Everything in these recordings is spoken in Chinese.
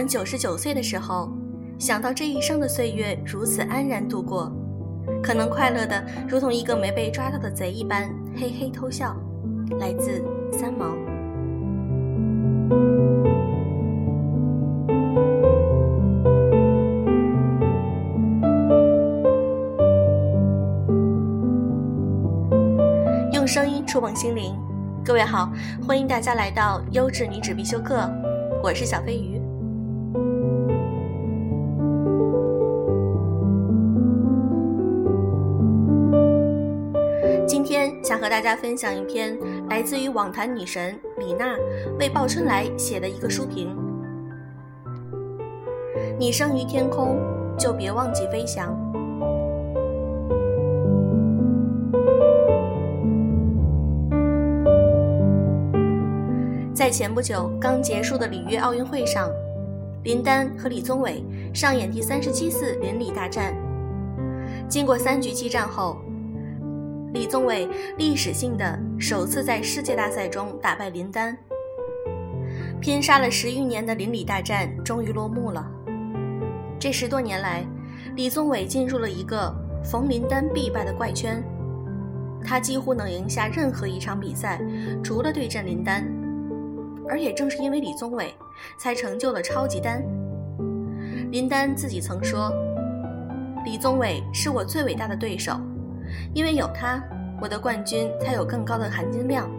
们九十九岁的时候，想到这一生的岁月如此安然度过，可能快乐的如同一个没被抓到的贼一般，嘿嘿偷笑。来自三毛。用声音触碰心灵，各位好，欢迎大家来到优质女子必修课，我是小飞鱼。大家分享一篇来自于网坛女神李娜为鲍春来写的一个书评。你生于天空，就别忘记飞翔。在前不久刚结束的里约奥运会上，林丹和李宗伟上演第三十七次邻里大战。经过三局激战后。李宗伟历史性的首次在世界大赛中打败林丹，拼杀了十余年的邻里大战终于落幕了。这十多年来，李宗伟进入了一个逢林丹必败的怪圈，他几乎能赢下任何一场比赛，除了对阵林丹。而也正是因为李宗伟，才成就了超级丹。林丹自己曾说：“李宗伟是我最伟大的对手。”因为有他，我的冠军才有更高的含金量。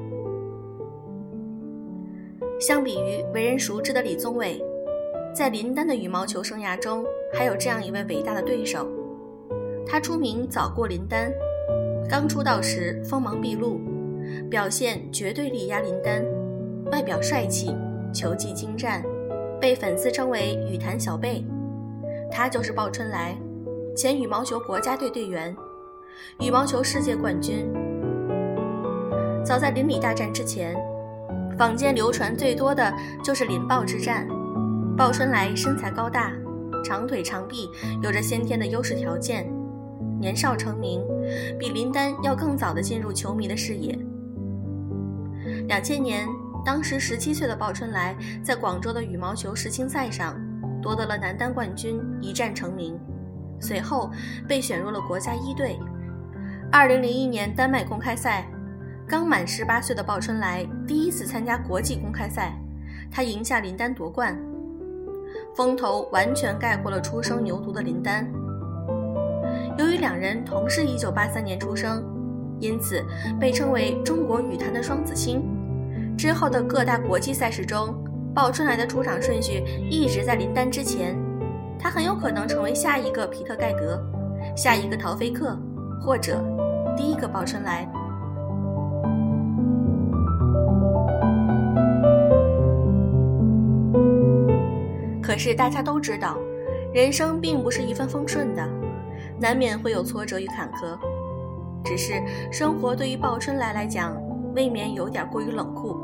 相比于为人熟知的李宗伟，在林丹的羽毛球生涯中，还有这样一位伟大的对手。他出名早过林丹，刚出道时锋芒毕露，表现绝对力压林丹，外表帅气，球技精湛，被粉丝称为“羽坛小贝”。他就是鲍春来，前羽毛球国家队队员。羽毛球世界冠军。早在邻里大战之前，坊间流传最多的就是林鲍之战。鲍春来身材高大，长腿长臂，有着先天的优势条件，年少成名，比林丹要更早的进入球迷的视野。两千年，当时十七岁的鲍春来在广州的羽毛球世青赛上夺得了男单冠军，一战成名，随后被选入了国家一队。二零零一年丹麦公开赛，刚满十八岁的鲍春来第一次参加国际公开赛，他赢下林丹夺冠，风头完全盖过了初生牛犊的林丹。由于两人同是一九八三年出生，因此被称为中国羽坛的双子星。之后的各大国际赛事中，鲍春来的出场顺序一直在林丹之前，他很有可能成为下一个皮特盖德，下一个陶菲克，或者。第一个鲍春来，可是大家都知道，人生并不是一帆风顺的，难免会有挫折与坎坷。只是生活对于鲍春来来讲，未免有点过于冷酷。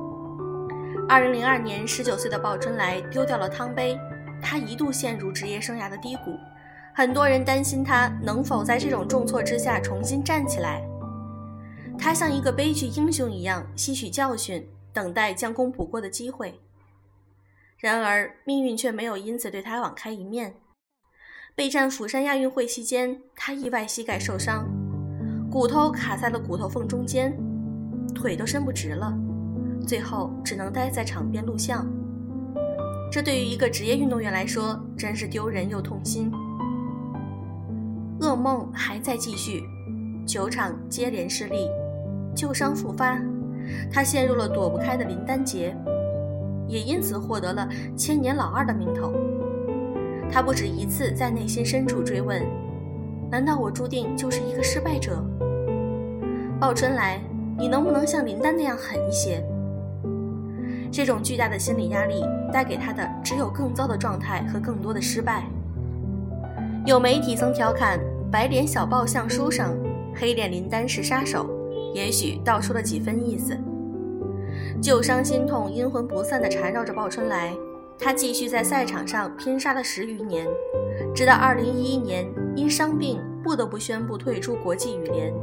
二零零二年，十九岁的鲍春来丢掉了汤杯，他一度陷入职业生涯的低谷。很多人担心他能否在这种重挫之下重新站起来。他像一个悲剧英雄一样吸取教训，等待将功补过的机会。然而命运却没有因此对他网开一面。备战釜山亚运会期间，他意外膝盖受伤，骨头卡在了骨头缝中间，腿都伸不直了，最后只能待在场边录像。这对于一个职业运动员来说，真是丢人又痛心。噩梦还在继续，球场接连失利，旧伤复发，他陷入了躲不开的林丹劫，也因此获得了“千年老二”的名头。他不止一次在内心深处追问：难道我注定就是一个失败者？鲍春来，你能不能像林丹那样狠一些？这种巨大的心理压力带给他的只有更糟的状态和更多的失败。有媒体曾调侃“白脸小报像书生，黑脸林丹是杀手”，也许道出了几分意思。旧伤心痛、阴魂不散地缠绕着鲍春来，他继续在赛场上拼杀了十余年，直到2011年因伤病不得不宣布退出国际羽联。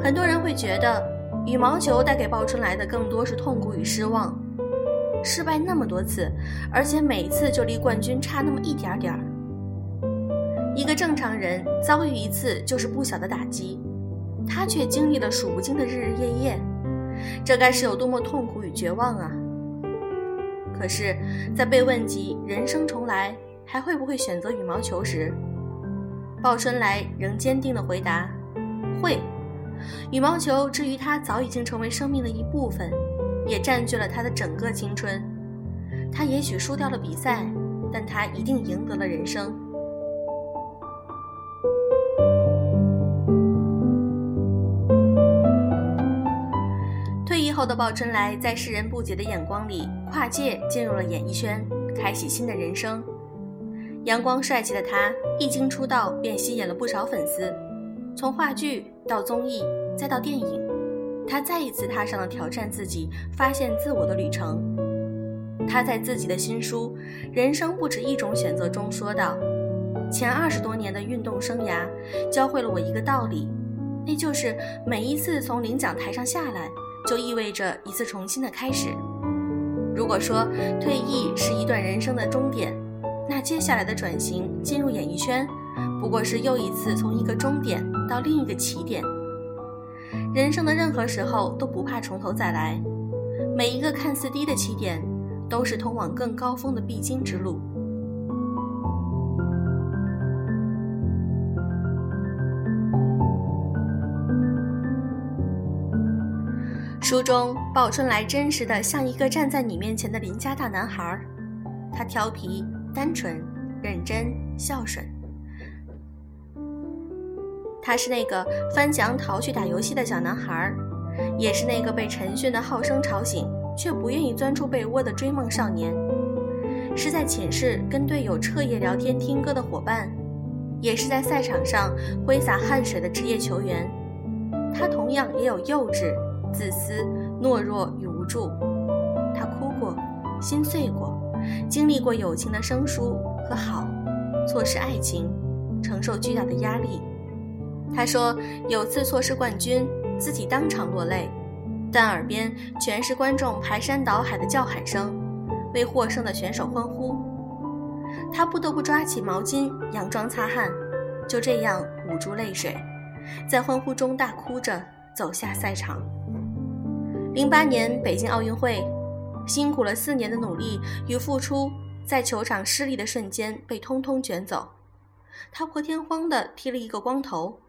很多人会觉得，羽毛球带给鲍春来的更多是痛苦与失望，失败那么多次，而且每次就离冠军差那么一点点儿。一个正常人遭遇一次就是不小的打击，他却经历了数不清的日日夜夜，这该是有多么痛苦与绝望啊！可是，在被问及人生重来还会不会选择羽毛球时，鲍春来仍坚定地回答：“会。”羽毛球之于他早已经成为生命的一部分，也占据了他的整个青春。他也许输掉了比赛，但他一定赢得了人生。后的鲍春来，在世人不解的眼光里，跨界进入了演艺圈，开启新的人生。阳光帅气的他，一经出道便吸引了不少粉丝。从话剧到综艺，再到电影，他再一次踏上了挑战自己、发现自我的旅程。他在自己的新书《人生不止一种选择》中说道：“前二十多年的运动生涯，教会了我一个道理，那就是每一次从领奖台上下来，就意味着一次重新的开始。如果说退役是一段人生的终点，那接下来的转型进入演艺圈。”不过是又一次从一个终点到另一个起点。人生的任何时候都不怕从头再来，每一个看似低的起点，都是通往更高峰的必经之路。书中，鲍春来真实的像一个站在你面前的邻家大男孩，他调皮、单纯、认真、孝顺。他是那个翻墙逃去打游戏的小男孩，也是那个被陈训的号声吵醒却不愿意钻出被窝的追梦少年，是在寝室跟队友彻夜聊天听歌的伙伴，也是在赛场上挥洒汗水的职业球员。他同样也有幼稚、自私、懦弱与无助。他哭过，心碎过，经历过友情的生疏和好，错失爱情，承受巨大的压力。他说：“有次错失冠军，自己当场落泪，但耳边全是观众排山倒海的叫喊声，为获胜的选手欢呼。他不得不抓起毛巾佯装擦汗，就这样捂住泪水，在欢呼中大哭着走下赛场。零八年北京奥运会，辛苦了四年的努力与付出，在球场失利的瞬间被通通卷走。他破天荒地剃了一个光头。”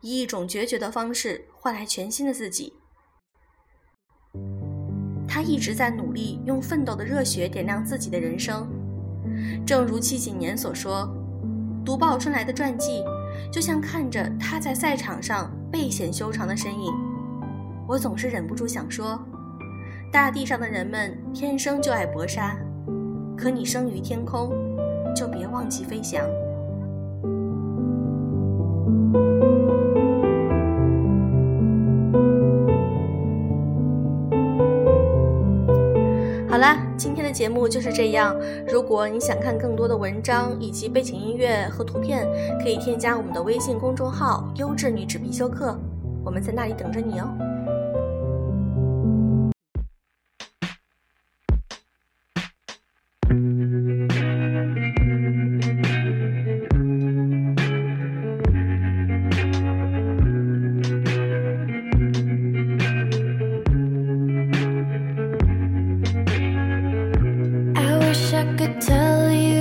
以一种决绝的方式换来全新的自己。他一直在努力，用奋斗的热血点亮自己的人生。正如戚锦年所说：“读鲍春来的传记，就像看着他在赛场上背显修长的身影。”我总是忍不住想说：“大地上的人们天生就爱搏杀，可你生于天空，就别忘记飞翔。”好啦，今天的节目就是这样。如果你想看更多的文章以及背景音乐和图片，可以添加我们的微信公众号“优质女纸必修课”，我们在那里等着你哦。wish I could tell you